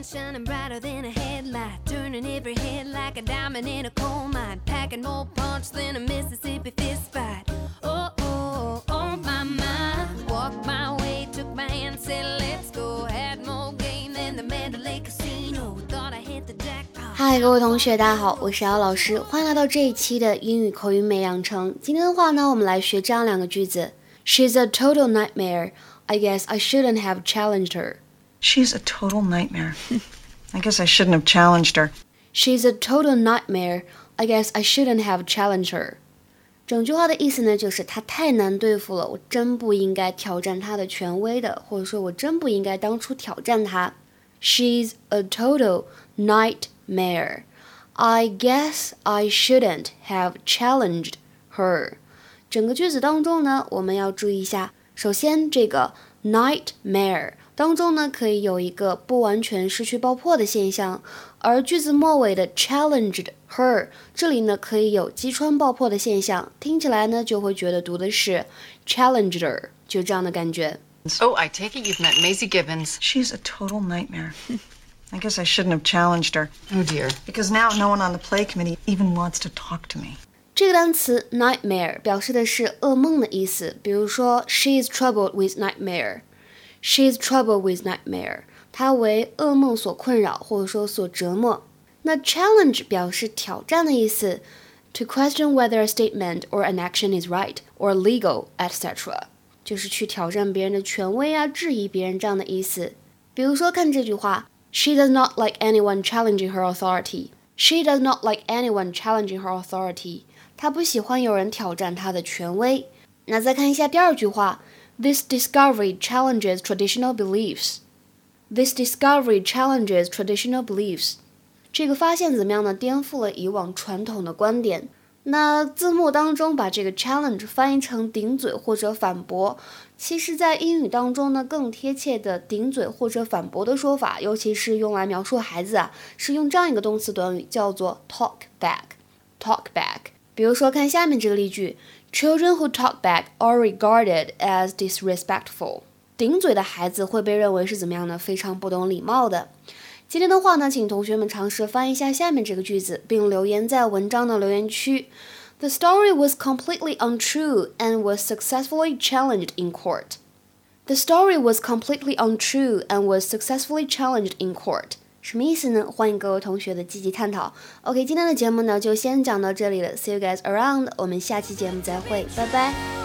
sun shining brighter than a headlight, turning every head like a diamond in a coal mine, packing more punch than a Mississippi fist fight. Oh, oh, oh, my mind. Walked my way, took my hand, said, let's go. Had more game than the Mandalay Casino. Thought I hit the jackpot. 嗨，各位同学，大家好，我是姚老师，欢迎来到这一期的英语口语美养成。今天的话呢，我们来学这样两个句子：She's a total nightmare. I guess I shouldn't have challenged her. She's a total nightmare. I guess I shouldn't have challenged her. She's a total nightmare. I guess I shouldn't have challenged her. 整句话的意思呢，就是她太难对付了，我真不应该挑战她的权威的，或者说我真不应该当初挑战她。She's a total nightmare. I guess I shouldn't have challenged her. 整个句子当中呢，我们要注意一下，首先这个 nightmare 当中呢可以有一个不完全失去爆破的现象。而句子末尾的 challenged her 这里呢可以有击穿爆破的现象，听起来呢就会觉得读的是 challenged her，就这样的感觉。Oh, I take it you've met Maisy Gibbons. She's a total nightmare. I guess I shouldn't have challenged her. Oh dear. Because now no one on the play committee even wants to talk to me. 这个单词 nightmare 表示的是噩梦的意思，比如说 she is troubled with nightmare，She is troubled with nightmare，她为噩梦所困扰，或者说所折磨。那 challenge 表示挑战的意思，to question whether a statement or an action is right or legal, etc. 就是去挑战别人的权威啊，质疑别人这样的意思。比如说，看这句话，She does not like anyone challenging her authority. She does not like anyone challenging her authority. 她不喜欢有人挑战她的权威。那再看一下第二句话。 This discovery challenges traditional beliefs. This discovery challenges traditional beliefs. 这个发现怎么样呢？颠覆了以往传统的观点。那字幕当中把这个 challenge 翻译成顶嘴或者反驳，其实，在英语当中呢，更贴切的顶嘴或者反驳的说法，尤其是用来描述孩子啊，是用这样一个动词短语，叫做 talk back。talk back。比如说，看下面这个例句。Children who talk back are regarded as disrespectful。顶嘴的孩子会被认为是怎么样呢？非常不懂礼貌的。今天的话呢，请同学们尝试翻译一下下面这个句子，并留言在文章的留言区。The story was completely untrue and was successfully challenged in court. The story was completely untrue and was successfully challenged in court. 什么意思呢？欢迎各位同学的积极探讨。OK，今天的节目呢就先讲到这里了。See you guys around，我们下期节目再会，拜拜。